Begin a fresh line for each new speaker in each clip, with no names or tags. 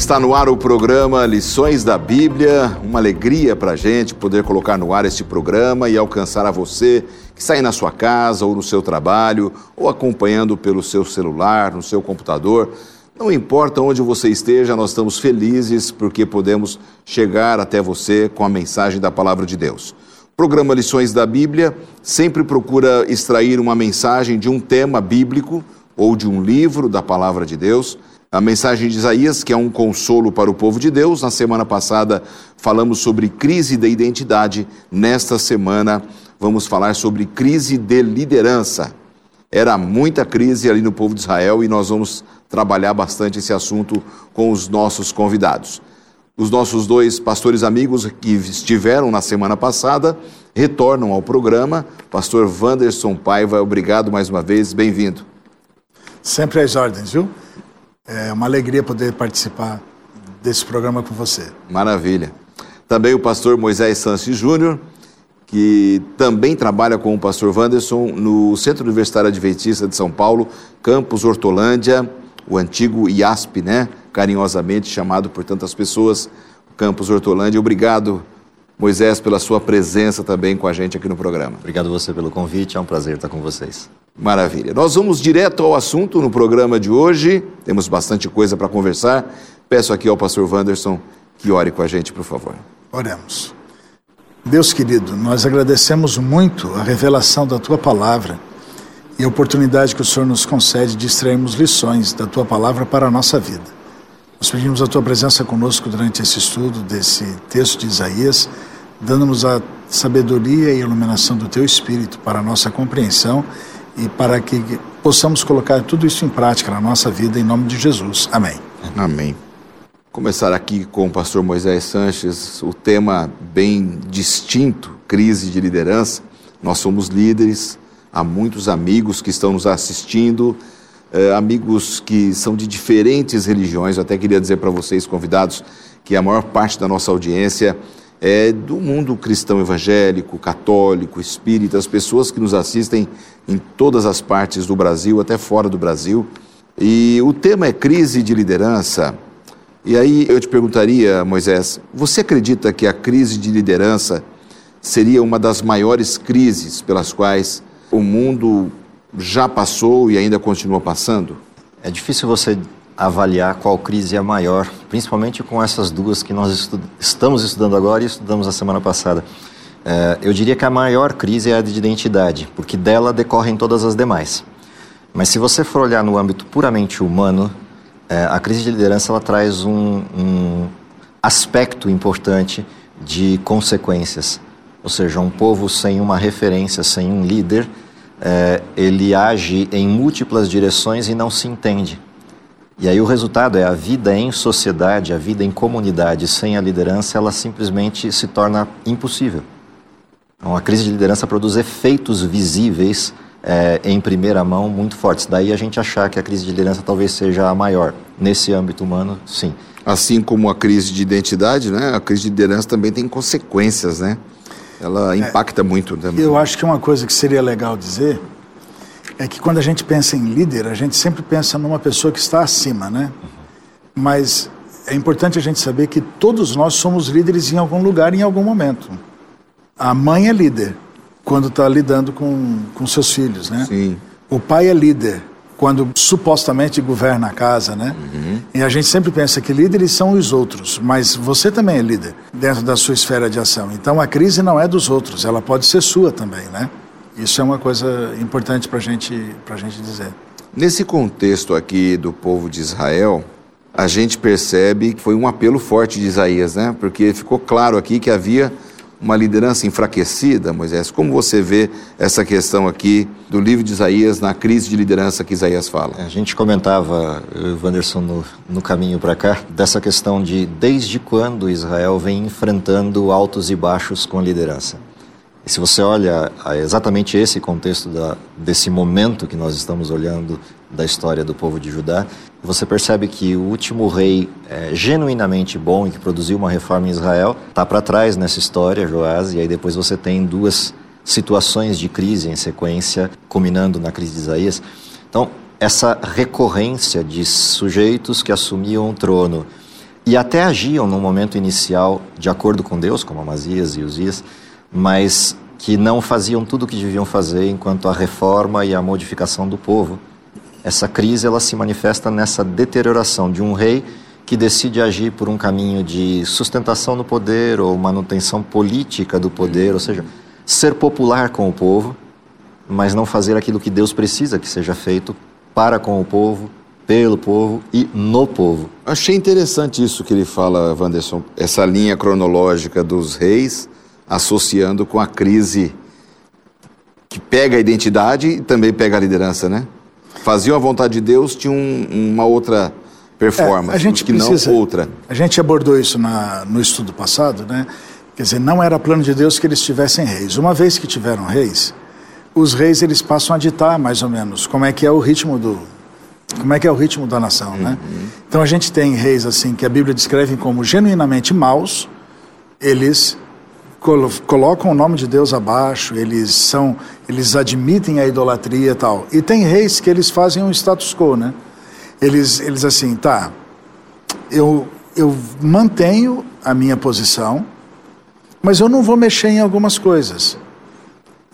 Está no ar o programa Lições da Bíblia. Uma alegria para a gente poder colocar no ar este programa e alcançar a você que está aí na sua casa ou no seu trabalho ou acompanhando pelo seu celular, no seu computador. Não importa onde você esteja, nós estamos felizes porque podemos chegar até você com a mensagem da palavra de Deus. O programa Lições da Bíblia sempre procura extrair uma mensagem de um tema bíblico ou de um livro da palavra de Deus a mensagem de Isaías, que é um consolo para o povo de Deus. Na semana passada falamos sobre crise de identidade. Nesta semana vamos falar sobre crise de liderança. Era muita crise ali no povo de Israel e nós vamos trabalhar bastante esse assunto com os nossos convidados. Os nossos dois pastores amigos que estiveram na semana passada retornam ao programa. Pastor Wanderson Paiva, obrigado mais uma vez, bem-vindo.
Sempre às ordens, viu? É uma alegria poder participar desse programa com você.
Maravilha. Também o pastor Moisés Santos Júnior, que também trabalha com o pastor Wanderson no Centro Universitário Adventista de São Paulo, Campus Hortolândia, o antigo IASP, né? Carinhosamente chamado por tantas pessoas, Campus Hortolândia. Obrigado, Moisés, pela sua presença também com a gente aqui no programa.
Obrigado você pelo convite, é um prazer estar com vocês.
Maravilha. Nós vamos direto ao assunto no programa de hoje. Temos bastante coisa para conversar. Peço aqui ao pastor Wanderson que ore com a gente, por favor.
Oremos. Deus querido, nós agradecemos muito a revelação da tua palavra e a oportunidade que o Senhor nos concede de extrairmos lições da tua palavra para a nossa vida. Nós pedimos a tua presença conosco durante esse estudo desse texto de Isaías, dando-nos a sabedoria e iluminação do teu espírito para a nossa compreensão e para que possamos colocar tudo isso em prática na nossa vida, em nome de Jesus. Amém.
Amém. Começar aqui com o pastor Moisés Sanches, o tema bem distinto, crise de liderança. Nós somos líderes, há muitos amigos que estão nos assistindo, eh, amigos que são de diferentes religiões. Eu até queria dizer para vocês, convidados, que a maior parte da nossa audiência é, do mundo cristão evangélico, católico, espírita, as pessoas que nos assistem em todas as partes do Brasil, até fora do Brasil. E o tema é crise de liderança. E aí eu te perguntaria, Moisés, você acredita que a crise de liderança seria uma das maiores crises pelas quais o mundo já passou e ainda continua passando?
É difícil você avaliar qual crise é maior, principalmente com essas duas que nós estu estamos estudando agora e estudamos a semana passada. É, eu diria que a maior crise é a de identidade, porque dela decorrem todas as demais. Mas se você for olhar no âmbito puramente humano, é, a crise de liderança ela traz um, um aspecto importante de consequências. Ou seja, um povo sem uma referência, sem um líder, é, ele age em múltiplas direções e não se entende. E aí o resultado é a vida em sociedade, a vida em comunidade sem a liderança, ela simplesmente se torna impossível. Então a crise de liderança produz efeitos visíveis é, em primeira mão muito fortes. Daí a gente achar que a crise de liderança talvez seja a maior. Nesse âmbito humano, sim.
Assim como a crise de identidade, né? A crise de liderança também tem consequências, né? Ela é. impacta é, muito também.
Eu acho que uma coisa que seria legal dizer é que quando a gente pensa em líder, a gente sempre pensa numa pessoa que está acima, né? Mas é importante a gente saber que todos nós somos líderes em algum lugar, em algum momento. A mãe é líder quando está lidando com, com seus filhos, né?
Sim.
O pai é líder quando supostamente governa a casa, né? Uhum. E a gente sempre pensa que líderes são os outros, mas você também é líder dentro da sua esfera de ação. Então a crise não é dos outros, ela pode ser sua também, né? Isso é uma coisa importante para gente, a gente dizer.
Nesse contexto aqui do povo de Israel, a gente percebe que foi um apelo forte de Isaías, né? Porque ficou claro aqui que havia uma liderança enfraquecida, Moisés. Como você vê essa questão aqui do livro de Isaías, na crise de liderança que Isaías fala?
A gente comentava, Wanderson, no, no caminho para cá, dessa questão de desde quando Israel vem enfrentando altos e baixos com a liderança. Se você olha exatamente esse contexto da, desse momento que nós estamos olhando da história do povo de Judá, você percebe que o último rei é, genuinamente bom e que produziu uma reforma em Israel está para trás nessa história, Joás, e aí depois você tem duas situações de crise em sequência, culminando na crise de Isaías. Então, essa recorrência de sujeitos que assumiam o trono e até agiam no momento inicial de acordo com Deus, como Amazias e Uzias, mas que não faziam tudo o que deviam fazer enquanto a reforma e a modificação do povo. Essa crise ela se manifesta nessa deterioração de um rei que decide agir por um caminho de sustentação no poder ou manutenção política do poder, ou seja, ser popular com o povo, mas não fazer aquilo que Deus precisa que seja feito para com o povo, pelo povo e no povo.
Achei interessante isso que ele fala, Wanderson, essa linha cronológica dos reis associando com a crise que pega a identidade e também pega a liderança, né? Faziam a vontade de Deus, tinha um, uma outra performance,
é, a gente
que
precisa,
não outra.
A gente abordou isso na, no estudo passado, né? Quer dizer, não era plano de Deus que eles tivessem reis. Uma vez que tiveram reis, os reis eles passam a ditar mais ou menos como é que é o ritmo do como é que é o ritmo da nação, né? Uhum. Então a gente tem reis assim que a Bíblia descreve como genuinamente maus, eles colocam o nome de Deus abaixo, eles são, eles admitem a idolatria e tal. E tem reis que eles fazem um status quo, né? Eles, eles assim, tá, eu, eu mantenho a minha posição, mas eu não vou mexer em algumas coisas.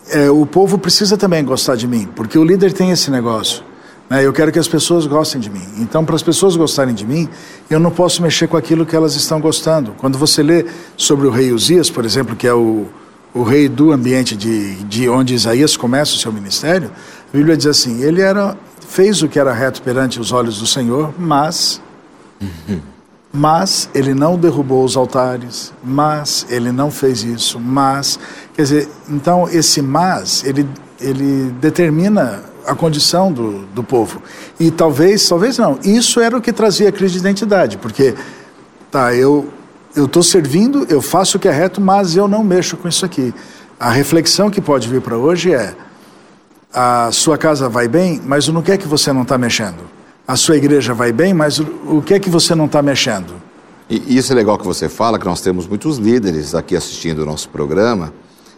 É, o povo precisa também gostar de mim, porque o líder tem esse negócio. Né? Eu quero que as pessoas gostem de mim. Então, para as pessoas gostarem de mim, eu não posso mexer com aquilo que elas estão gostando. Quando você lê sobre o rei Uzias, por exemplo, que é o, o rei do ambiente de, de onde Isaías começa o seu ministério, a Bíblia diz assim: ele era, fez o que era reto perante os olhos do Senhor, mas. Mas ele não derrubou os altares, mas ele não fez isso, mas. Quer dizer, então esse mas, ele, ele determina a condição do, do povo. E talvez, talvez não, isso era o que trazia a crise de identidade, porque, tá, eu estou servindo, eu faço o que é reto, mas eu não mexo com isso aqui. A reflexão que pode vir para hoje é: a sua casa vai bem, mas no que é que você não está mexendo? A sua igreja vai bem, mas o que é que você não está mexendo?
E isso é legal que você fala, que nós temos muitos líderes aqui assistindo o nosso programa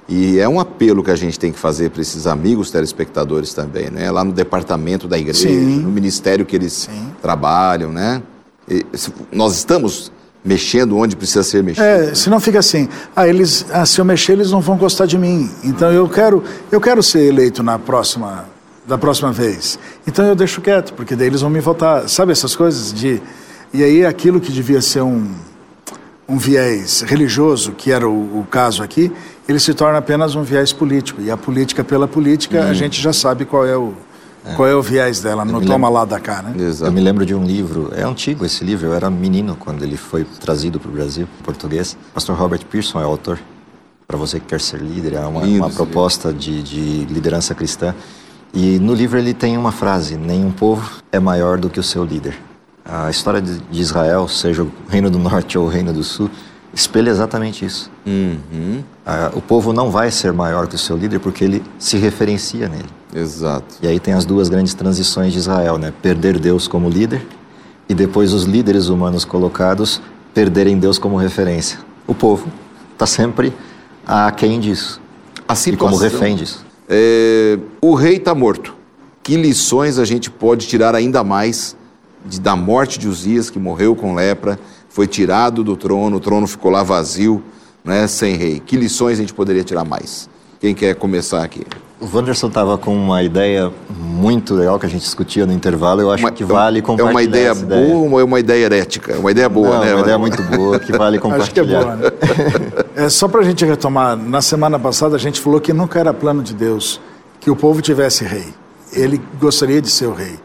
e é um apelo que a gente tem que fazer para esses amigos telespectadores também, né? Lá no departamento da igreja, Sim. no ministério que eles Sim. trabalham, né? E, nós estamos mexendo onde precisa ser mexido.
É, senão fica assim, ah, eles, ah, se eu mexer eles não vão gostar de mim. Então eu quero, eu quero ser eleito na próxima, da próxima vez. Então eu deixo quieto, porque daí eles vão me votar. Sabe essas coisas de e aí aquilo que devia ser um um viés religioso, que era o, o caso aqui, ele se torna apenas um viés político. E a política pela política, a gente já sabe qual é o, é. qual é o viés dela, não toma lembro, lá da cá, né?
Exato. Eu me lembro de um livro, é antigo esse livro, eu era menino quando ele foi trazido para o Brasil, em português. Pastor Robert Pearson é o autor, para você que quer ser líder, é uma, uma proposta de, de liderança cristã. E no livro ele tem uma frase: Nenhum povo é maior do que o seu líder. A história de Israel, seja o Reino do Norte ou o Reino do Sul, espelha exatamente isso. Uhum. Ah, o povo não vai ser maior que o seu líder porque ele se referencia nele.
Exato.
E aí tem as duas grandes transições de Israel, né? Perder Deus como líder e depois os líderes humanos colocados perderem Deus como referência. O povo está sempre a quem disso. A situação, e como refém disso.
É, o rei está morto. Que lições a gente pode tirar ainda mais de, da morte de Uzias, que morreu com lepra, foi tirado do trono, o trono ficou lá vazio, né, sem rei. Que lições a gente poderia tirar mais? Quem quer começar aqui?
O Wanderson estava com uma ideia muito legal que a gente discutia no intervalo. Eu acho uma, que vale compartilhar.
É uma ideia boa ideia. ou é uma ideia herética? Uma ideia boa,
Não,
né?
Uma ideia muito boa que vale compartilhar. acho que é boa. Né?
é, só para a gente retomar, na semana passada a gente falou que nunca era plano de Deus que o povo tivesse rei. Ele gostaria de ser o rei.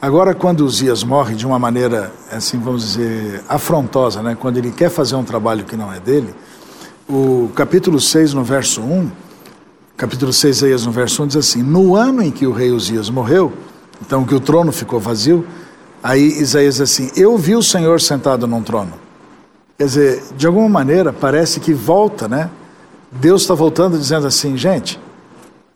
Agora, quando Uzias morre de uma maneira, assim, vamos dizer, afrontosa, né? quando ele quer fazer um trabalho que não é dele, o capítulo 6, no verso 1, capítulo 6, Isaías, no verso 1, diz assim: No ano em que o rei Uzias morreu, então que o trono ficou vazio, aí Isaías diz assim: Eu vi o Senhor sentado num trono. Quer dizer, de alguma maneira, parece que volta, né? Deus está voltando dizendo assim, gente,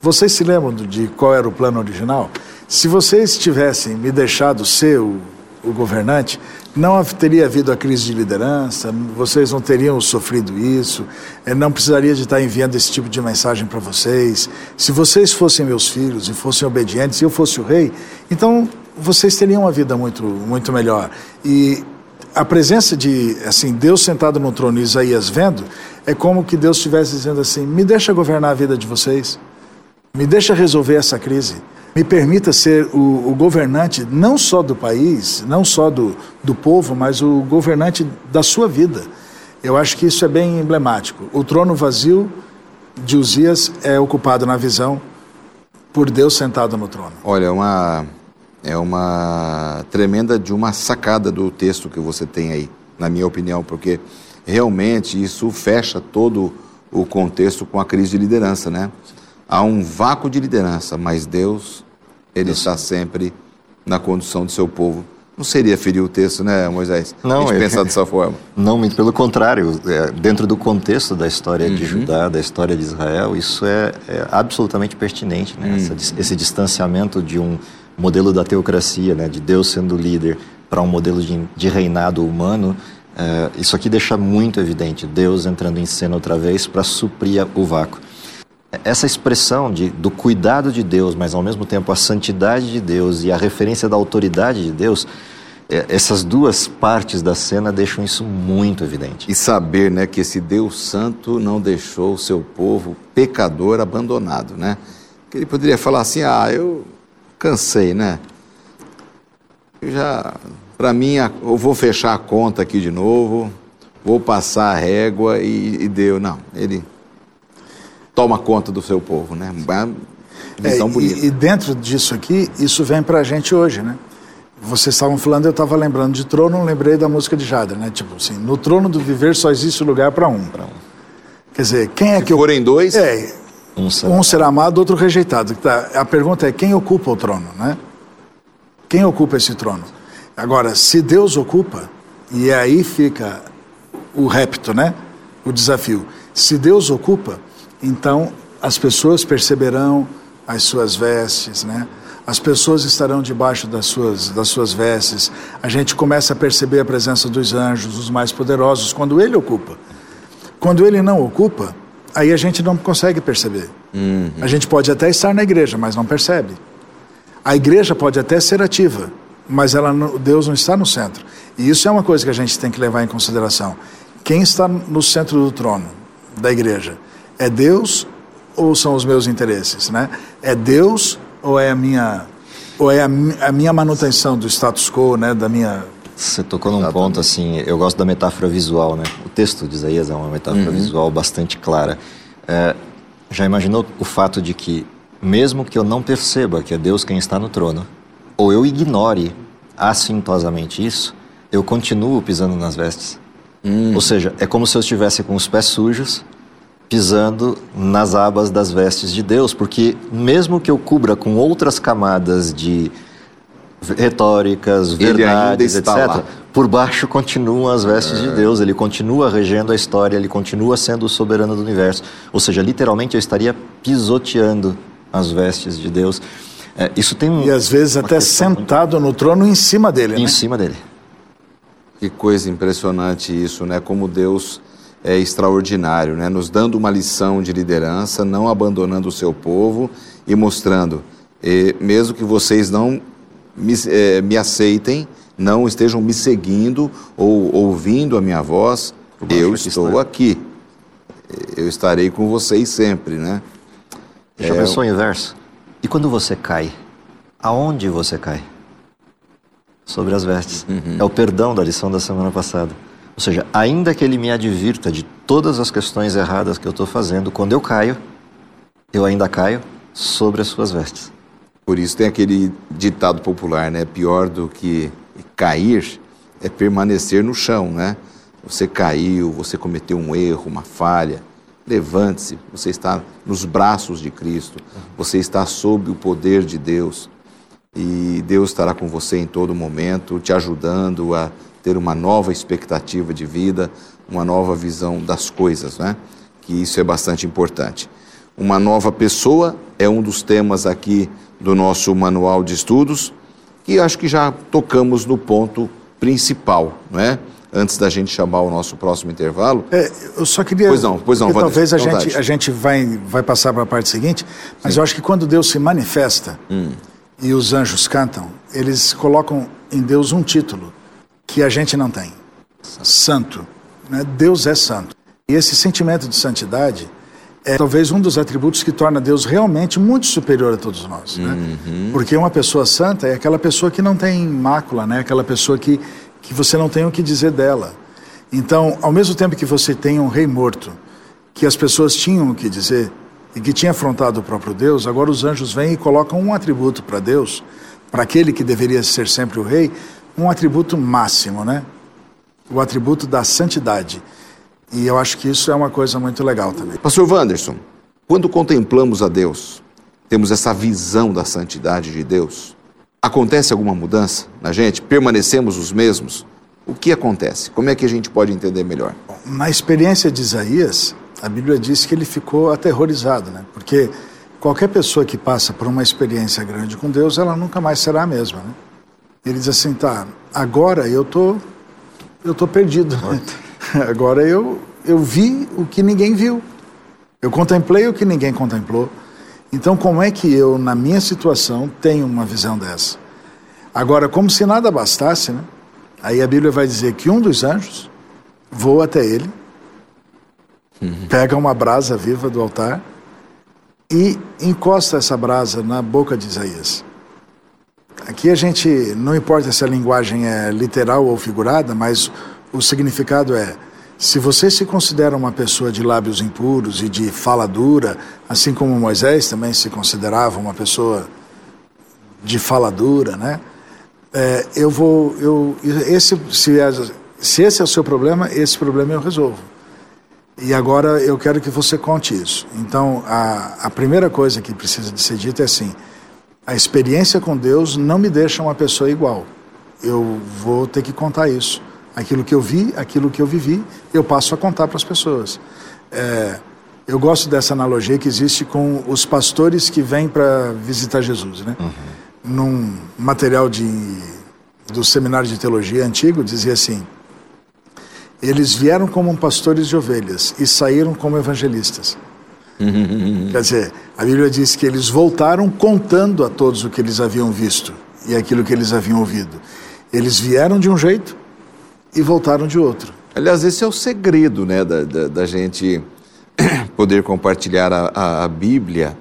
vocês se lembram de qual era o plano original? Se vocês tivessem me deixado ser o, o governante, não teria havido a crise de liderança, vocês não teriam sofrido isso, eh, não precisaria de estar enviando esse tipo de mensagem para vocês. Se vocês fossem meus filhos e fossem obedientes e eu fosse o rei, então vocês teriam uma vida muito, muito melhor. E a presença de, assim, Deus sentado no trono e Isaías vendo, é como que Deus estivesse dizendo assim: me deixa governar a vida de vocês, me deixa resolver essa crise me permita ser o, o, governante não só do país, não só do, do povo, mas o governante da sua vida. Eu acho que isso é bem emblemático. O trono vazio de Uzias é ocupado na visão por Deus sentado no trono.
Olha, é uma, é uma tremenda de uma sacada do texto que você tem aí, na minha opinião, porque realmente isso fecha todo o contexto com a crise de liderança, né? Há um vácuo de liderança, mas Deus, Ele está sempre na condução do seu povo. Não seria ferir o texto, né, Moisés?
Não,
a é, pensar dessa forma.
Não, muito pelo contrário. É, dentro do contexto da história uhum. de Judá, da história de Israel, isso é, é absolutamente pertinente. Né? Uhum. Essa, esse distanciamento de um modelo da teocracia, né, de Deus sendo líder, para um modelo de, de reinado humano, é, isso aqui deixa muito evidente Deus entrando em cena outra vez para suprir o vácuo essa expressão de, do cuidado de Deus, mas ao mesmo tempo a santidade de Deus e a referência da autoridade de Deus, é, essas duas partes da cena deixam isso muito evidente.
E saber né, que esse Deus Santo não deixou o seu povo pecador abandonado, né? Que ele poderia falar assim, ah, eu cansei, né? Eu já, para mim, eu vou fechar a conta aqui de novo, vou passar a régua e, e deu. Não, ele toma conta do seu povo, né? Uma visão
é,
bonita.
E, e, dentro disso aqui, isso vem para a gente hoje, né? Vocês estavam falando, eu estava lembrando de trono, lembrei da música de Jada, né? Tipo assim, no trono do viver só existe lugar para um. Pra um. Quer dizer, quem é
Se
que...
forem dois...
É, um será, um será amado, outro rejeitado. Tá, a pergunta é, quem ocupa o trono, né? Quem ocupa esse trono? Agora, se Deus ocupa, e aí fica o repto, né? O desafio. Se Deus ocupa, então as pessoas perceberão as suas vestes, né? As pessoas estarão debaixo das suas, das suas vestes. A gente começa a perceber a presença dos anjos, os mais poderosos, quando ele ocupa. Quando ele não ocupa, aí a gente não consegue perceber. Uhum. A gente pode até estar na igreja, mas não percebe. A igreja pode até ser ativa, mas ela, Deus não está no centro. E isso é uma coisa que a gente tem que levar em consideração. Quem está no centro do trono da igreja? É Deus ou são os meus interesses, né? É Deus ou é a minha ou é a, a minha manutenção do status quo, né? Da minha
você tocou num ponto assim, eu gosto da metáfora visual, né? O texto de Isaías é uma metáfora uhum. visual bastante clara. É, já imaginou o fato de que, mesmo que eu não perceba que é Deus quem está no trono, ou eu ignore assintosamente isso, eu continuo pisando nas vestes? Uhum. Ou seja, é como se eu estivesse com os pés sujos pisando nas abas das vestes de Deus, porque mesmo que eu cubra com outras camadas de retóricas, verdades, etc., lá. por baixo continuam as vestes é. de Deus, ele continua regendo a história, ele continua sendo o soberano do universo. Ou seja, literalmente eu estaria pisoteando as vestes de Deus. É, isso tem um,
E às vezes até sentado muito... no trono em cima dele,
Em
né?
cima dele.
Que coisa impressionante isso, né? Como Deus é extraordinário, né? nos dando uma lição de liderança, não abandonando o seu povo e mostrando, eh, mesmo que vocês não me, eh, me, aceitem, não estejam me seguindo ou ouvindo a minha voz, eu estou aqui. Eu estarei com vocês sempre, né?
Já é, pensou o inverso? E quando você cai, aonde você cai? Sobre as vestes. Uhum. É o perdão da lição da semana passada. Ou seja, ainda que ele me advirta de todas as questões erradas que eu estou fazendo, quando eu caio, eu ainda caio sobre as suas vestes.
Por isso tem aquele ditado popular, né? Pior do que cair é permanecer no chão, né? Você caiu, você cometeu um erro, uma falha. Levante-se, você está nos braços de Cristo, você está sob o poder de Deus e Deus estará com você em todo momento, te ajudando a ter uma nova expectativa de vida, uma nova visão das coisas, né? que isso é bastante importante. Uma nova pessoa é um dos temas aqui do nosso manual de estudos, que acho que já tocamos no ponto principal, não é? Antes da gente chamar o nosso próximo intervalo.
É, eu só queria.
Pois não, pois não,
porque Talvez a
vontade.
gente, a gente vai, vai passar para a parte seguinte, mas eu acho que quando Deus se manifesta e os anjos cantam, eles colocam em Deus um título que a gente não tem: Santo. né? Deus é santo. E esse sentimento de santidade é talvez um dos atributos que torna Deus realmente muito superior a todos nós. Né? Porque uma pessoa santa é aquela pessoa que não tem mácula, né? aquela pessoa que, que você não tem o que dizer dela. Então, ao mesmo tempo que você tem um rei morto, que as pessoas tinham o que dizer e que tinha afrontado o próprio Deus, agora os anjos vêm e colocam um atributo para Deus, para aquele que deveria ser sempre o rei, um atributo máximo, né? O atributo da santidade. E eu acho que isso é uma coisa muito legal também.
Pastor Wanderson, quando contemplamos a Deus, temos essa visão da santidade de Deus, acontece alguma mudança na gente? Permanecemos os mesmos? O que acontece? Como é que a gente pode entender melhor?
Na experiência de Isaías, a Bíblia diz que ele ficou aterrorizado, né? Porque qualquer pessoa que passa por uma experiência grande com Deus, ela nunca mais será a mesma, né? Ele diz assim, tá, agora eu tô, eu tô perdido. Agora eu, eu vi o que ninguém viu. Eu contemplei o que ninguém contemplou. Então, como é que eu, na minha situação, tenho uma visão dessa? Agora, como se nada bastasse, né? Aí a Bíblia vai dizer que um dos anjos voa até ele, pega uma brasa viva do altar e encosta essa brasa na boca de Isaías. Aqui a gente, não importa se a linguagem é literal ou figurada, mas o significado é: se você se considera uma pessoa de lábios impuros e de fala dura, assim como Moisés também se considerava uma pessoa de fala dura, né? É, eu vou, eu, esse, se, é- se esse é o seu problema, esse problema eu resolvo. E agora eu quero que você conte isso. Então, a, a primeira coisa que precisa de ser dita é assim: a experiência com Deus não me deixa uma pessoa igual. Eu vou ter que contar isso. Aquilo que eu vi, aquilo que eu vivi, eu passo a contar para as pessoas. É, eu gosto dessa analogia que existe com os pastores que vêm para visitar Jesus, né? Num material de, do seminário de teologia antigo, dizia assim: eles vieram como pastores de ovelhas e saíram como evangelistas. Quer dizer, a Bíblia diz que eles voltaram contando a todos o que eles haviam visto e aquilo que eles haviam ouvido. Eles vieram de um jeito e voltaram de outro.
Aliás, esse é o segredo né, da, da, da gente poder compartilhar a, a, a Bíblia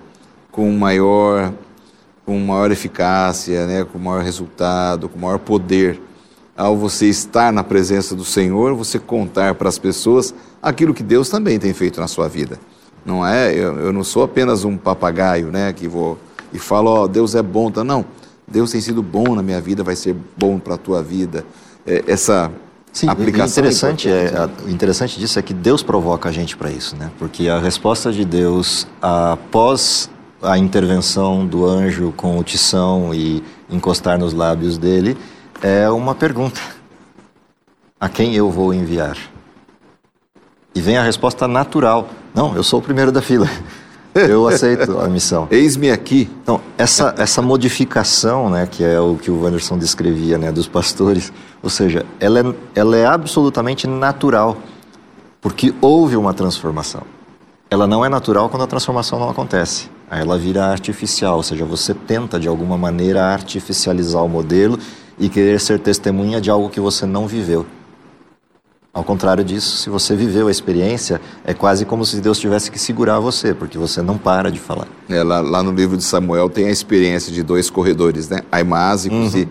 com maior, com maior eficácia, né, com maior resultado, com maior poder. Ao você estar na presença do Senhor, você contar para as pessoas aquilo que Deus também tem feito na sua vida. Não é? Eu, eu não sou apenas um papagaio, né, que vou e falo, ó, Deus é bom, tá? Não. Deus tem sido bom na minha vida, vai ser bom para a tua vida. É, essa
Sim,
aplicação
e interessante,
é
é, a- o interessante disso é que Deus provoca a gente para isso, né? Porque a resposta de Deus após a intervenção do anjo com o tição e encostar nos lábios dele é uma pergunta: a quem eu vou enviar? E vem a resposta natural: não, eu sou o primeiro da fila. Eu aceito a missão.
Eis-me aqui.
Então, essa, essa modificação, né, que é o que o Wanderson descrevia, né, dos pastores, ou seja, ela é, ela é absolutamente natural, porque houve uma transformação. Ela não é natural quando a transformação não acontece. Aí ela vira artificial, ou seja, você tenta de alguma maneira artificializar o modelo e querer ser testemunha de algo que você não viveu. Ao contrário disso, se você viveu a experiência, é quase como se Deus tivesse que segurar você, porque você não para de falar.
É, lá, lá no livro de Samuel tem a experiência de dois corredores, né? Aimás e Cusi.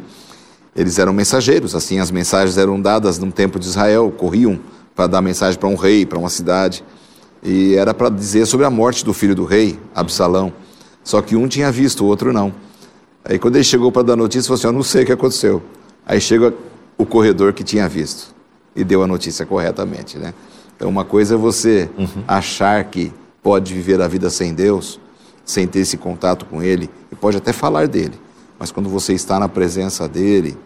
Eles eram mensageiros, assim, as mensagens eram dadas no tempo de Israel, corriam para dar mensagem para um rei, para uma cidade. E era para dizer sobre a morte do filho do rei, Absalão. Só que um tinha visto, o outro não. Aí quando ele chegou para dar notícia, falou assim: Eu não sei o que aconteceu. Aí chega o corredor que tinha visto e deu a notícia corretamente, né? Então uma coisa é você achar que pode viver a vida sem Deus, sem ter esse contato com Ele, e pode até falar dele, mas quando você está na presença dele,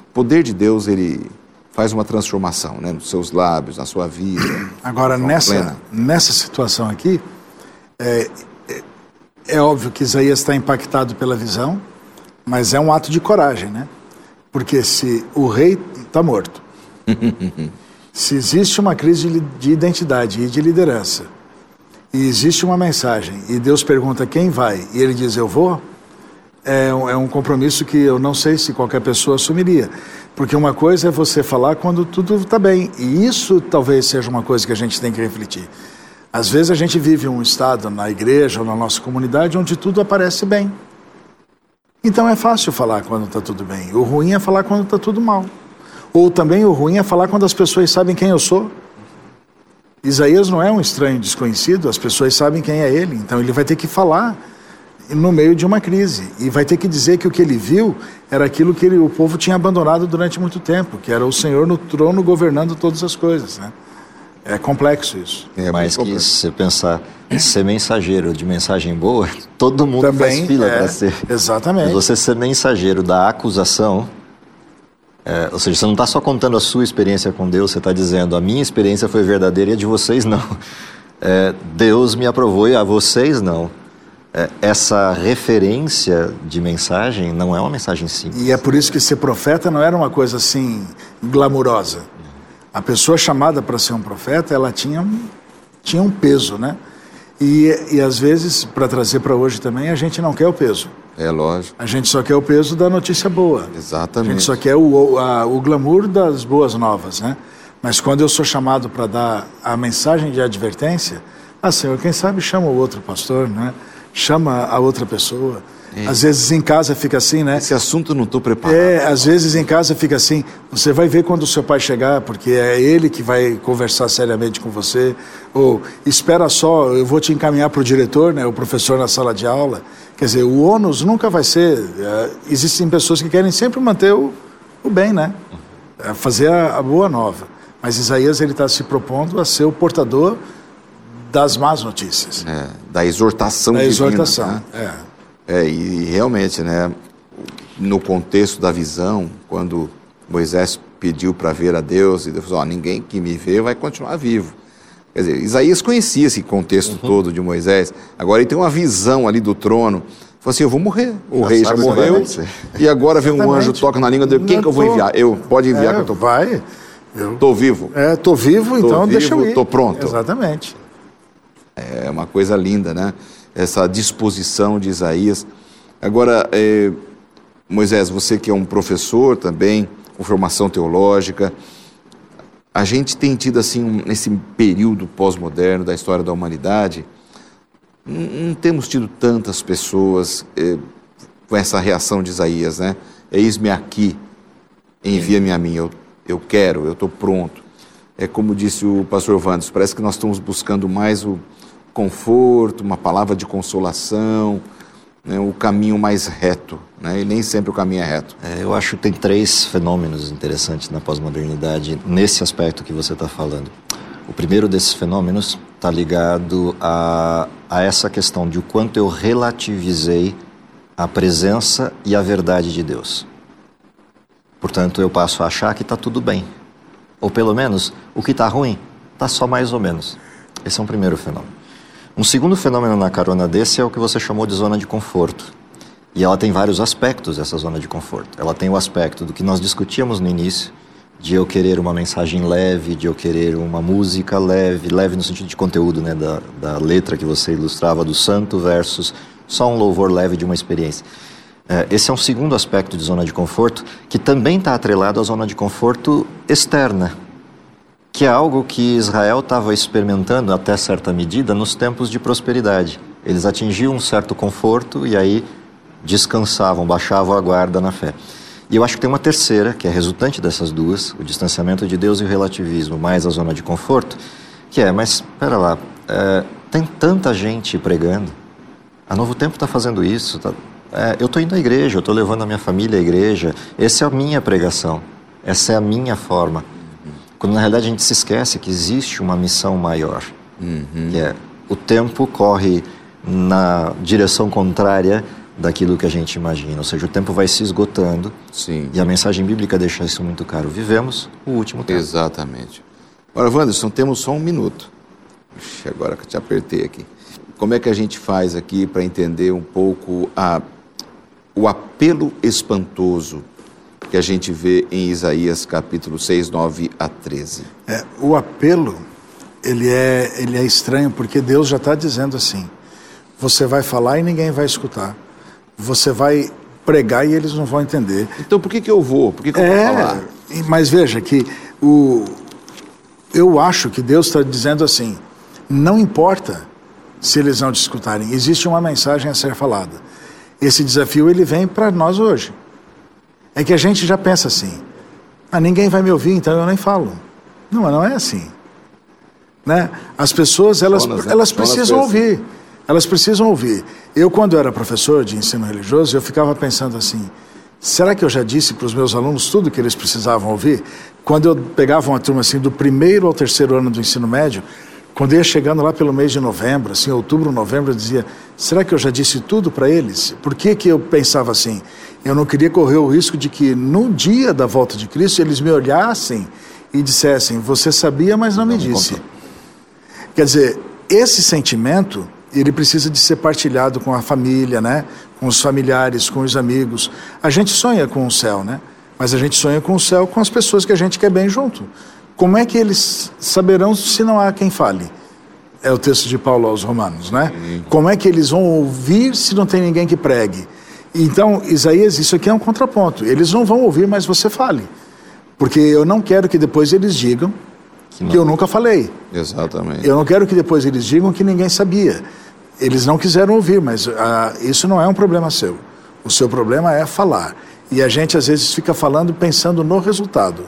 o poder de Deus ele faz uma transformação, né? Nos seus lábios, na sua vida.
Agora, nessa, nessa situação aqui, é, é, é óbvio que Isaías está impactado pela visão, mas é um ato de coragem, né? Porque se o rei está morto, se existe uma crise de, de identidade e de liderança, e existe uma mensagem, e Deus pergunta quem vai, e ele diz eu vou, é um, é um compromisso que eu não sei se qualquer pessoa assumiria. Porque uma coisa é você falar quando tudo está bem, e isso talvez seja uma coisa que a gente tem que refletir. Às vezes a gente vive um estado na igreja ou na nossa comunidade onde tudo aparece bem. Então é fácil falar quando está tudo bem. O ruim é falar quando está tudo mal. Ou também o ruim é falar quando as pessoas sabem quem eu sou. Isaías não é um estranho desconhecido, as pessoas sabem quem é ele, então ele vai ter que falar no meio de uma crise. E vai ter que dizer que o que ele viu era aquilo que ele, o povo tinha abandonado durante muito tempo, que era o Senhor no trono governando todas as coisas. Né? É complexo isso.
É mais que isso, você pensar ser mensageiro de mensagem boa, todo mundo
Também
faz fila
é,
para ser.
Exatamente.
Mas você ser mensageiro da acusação, é, ou seja, você não está só contando a sua experiência com Deus, você está dizendo a minha experiência foi verdadeira e a de vocês não. É, Deus me aprovou e a vocês não. É, essa referência de mensagem não é uma mensagem simples.
E é por isso que ser profeta não era uma coisa assim glamurosa. A pessoa chamada para ser um profeta, ela tinha, um- tinha um peso, né? E, e às vezes, para trazer para hoje também, a gente não quer o peso.
É lógico.
A gente só quer o peso da notícia boa. A
Exatamente.
gente só quer o, o, a- o glamour das boas novas, né? Mas quando eu sou chamado para dar a mensagem de advertência, ah, Senhor, quem sabe chama o outro pastor, né? Chama a outra pessoa. Às vezes em casa fica assim, né?
Esse assunto não estou preparado.
É, às vezes em casa fica assim, você vai ver quando o seu pai chegar, porque é ele que vai conversar seriamente com você, ou espera só, eu vou te encaminhar para o diretor, né, o professor na sala de aula. Quer dizer, o ônus nunca vai ser. é, existem pessoas que querem sempre manter o, o bem, né? É, fazer a, a boa nova. Mas Isaías ele está se propondo a ser o portador das más notícias,
É, da exortação
da
divina.
exortação.
né?
É.
É, e realmente, né, no contexto da visão, quando Moisés pediu para ver a Deus, e Deus falou, ó, ninguém que me vê vai continuar vivo. Quer dizer, Isaías conhecia esse contexto
Uhum.
todo de Moisés, agora ele tem uma visão ali do trono, falou assim, eu vou morrer, o
Já
rei já morreu, e agora vem um
Exatamente.
anjo, toca na língua dele, quem
Não
que eu vou enviar? Eu, pode enviar
É,
que eu tô,
vai.
Tô vivo.
É, tô vivo,
Tô
então deixa eu
vivo,
ir.
tô pronto.
Exatamente.
É uma coisa linda, né? Essa disposição de Isaías. Agora, eh, Moisés, você que é um professor também, com formação teológica, a gente tem tido, assim, um- nesse período pós-moderno da história da humanidade, não, temos tido tantas pessoas eh, com essa reação de Isaías, né? Eis-me aqui, envia-me a mim, eu, eu quero, eu estou pronto. É como disse o pastor Vandes, parece que nós estamos buscando mais o conforto, uma palavra de consolação, né, o caminho mais reto, né, e nem sempre o caminho é reto.
É, eu acho que tem três fenômenos interessantes na pós-modernidade nesse aspecto que você está falando. O primeiro desses fenômenos está ligado a, a essa questão de o quanto eu relativizei a presença e a verdade de Deus. Portanto, eu passo a achar que está tudo bem. Ou pelo menos, o que está ruim está só mais ou menos. Esse é um primeiro fenômeno. Um segundo fenômeno na carona desse é o que você chamou de zona de conforto. E ela tem vários aspectos, essa zona de conforto. Ela tem o aspecto do que nós discutíamos no início, de eu querer uma mensagem leve, de eu querer uma música leve, leve no sentido de conteúdo, né, da, da letra que você ilustrava, do santo versus só um louvor leve de uma experiência. É, esse é um segundo aspecto de zona de conforto, que também está atrelado à zona de conforto externa, que é algo que Israel estava experimentando até certa medida nos tempos de prosperidade. Eles atingiam um certo conforto e aí descansavam, baixavam a guarda na fé. E eu acho que tem uma terceira, que é resultante dessas duas, o distanciamento de Deus e o relativismo, mais a zona de conforto, que é, mas espera lá, é, tem tanta gente pregando, a Novo Tempo está fazendo isso, tá- é, eu estou indo à igreja, eu estou levando a minha família à igreja, essa é a minha pregação, essa é a minha forma. Quando na realidade a gente se esquece que existe uma missão maior, que é o tempo corre na direção contrária daquilo que a gente imagina. Ou seja, o tempo vai se esgotando.
Sim.
E a mensagem bíblica deixa isso muito claro. Vivemos o último tempo.
Exatamente. Agora, Wanderson, temos só um minuto. Agora que eu te apertei aqui. Como é que a gente faz aqui para entender um pouco a, o apelo espantoso que a gente vê em Isaías capítulo 6, 9 a 13?
É, o apelo, ele é, ele é estranho porque Deus já está dizendo assim: você vai falar e ninguém vai escutar. Você vai pregar e eles não vão entender.
Então por que, que eu vou? Por que, que eu
É,
vou falar?
mas veja que o, eu acho que Deus está dizendo assim: não importa se eles não te escutarem, existe uma mensagem a ser falada. Esse desafio ele vem para nós hoje. É que a gente já pensa assim: ah, ninguém vai me ouvir, então eu nem falo. Não, mas não é assim. Né? As pessoas elas,
Jonas, né?
elas
Jonas
precisam ouvir. Elas precisam ouvir. Eu, quando era professor de ensino religioso, eu ficava pensando assim: será que eu já disse para os meus alunos tudo que eles precisavam ouvir? Quando eu pegava uma turma assim do primeiro ao terceiro ano do ensino médio, quando ia chegando lá pelo mês de novembro, assim, outubro, novembro, eu dizia: será que eu já disse tudo para eles? Por que, que eu pensava assim? Eu não queria correr o risco de que no dia da volta de Cristo eles me olhassem e dissessem: você sabia, mas não me disse. Quer dizer, esse sentimento, ele precisa de ser partilhado com a família, né? Com os familiares, com os amigos. A gente sonha com o céu, né? Mas a gente sonha com o céu com as pessoas que a gente quer bem junto. Como é que eles saberão se não há quem fale? É o texto de Paulo aos Romanos, né? Como é que eles vão ouvir se não tem ninguém que pregue? Então, Isaías, isso aqui é um contraponto. Eles não vão ouvir, mas você fale. Porque eu não quero que depois eles digam que eu nunca falei.
Exatamente.
Eu não quero que depois eles digam que ninguém sabia. Eles não quiseram ouvir, mas ah, isso não é um problema seu. O seu problema é falar. E a gente às vezes fica falando pensando no resultado.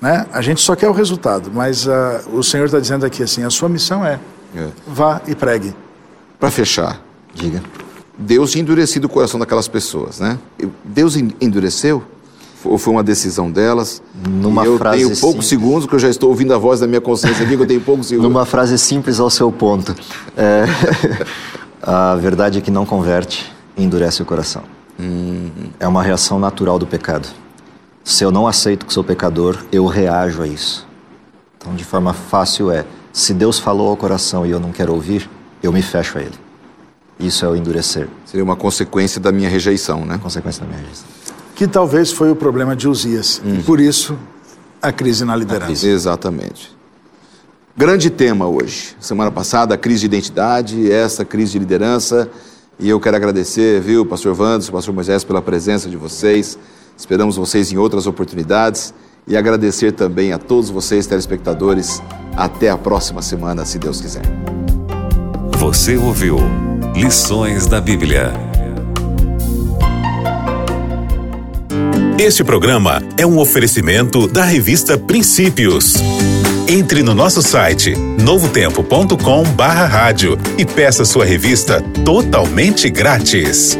Né? A gente só quer o resultado, mas ah, o Senhor está dizendo aqui assim: a sua missão é
É.
vá e pregue.
Para fechar,
Diga.
Deus tinha endurecido o coração daquelas pessoas, né? Deus en- endureceu? Ou foi uma decisão delas?
Numa
eu
frase
tenho poucos
simples.
segundos que eu já estou ouvindo a voz da minha consciência aqui, que eu tenho poucos segundos.
Numa frase simples ao seu ponto. É, a verdade é que não converte e endurece o coração. É uma reação natural do pecado. Se eu não aceito que sou pecador, eu reajo a isso. Então, de forma fácil é: se Deus falou ao coração e eu não quero ouvir, eu me fecho a Ele. Isso é o endurecer,
Seria uma consequência da minha rejeição, né?
consequência da minha rejeição.
Que talvez foi o problema de Uzias. E por isso a crise na liderança.
Exatamente. Grande tema hoje. Semana passada, a crise de identidade, essa crise de liderança. E eu quero agradecer, viu, pastor Wanderson, pastor Moisés, pela presença de vocês. Esperamos vocês em outras oportunidades. E agradecer também a todos vocês, telespectadores. Até a próxima semana, se Deus quiser.
Você ouviu Lições da Bíblia.
Este programa é um oferecimento da revista Princípios. Entre no nosso site novotempo.com/barra e peça sua revista totalmente grátis.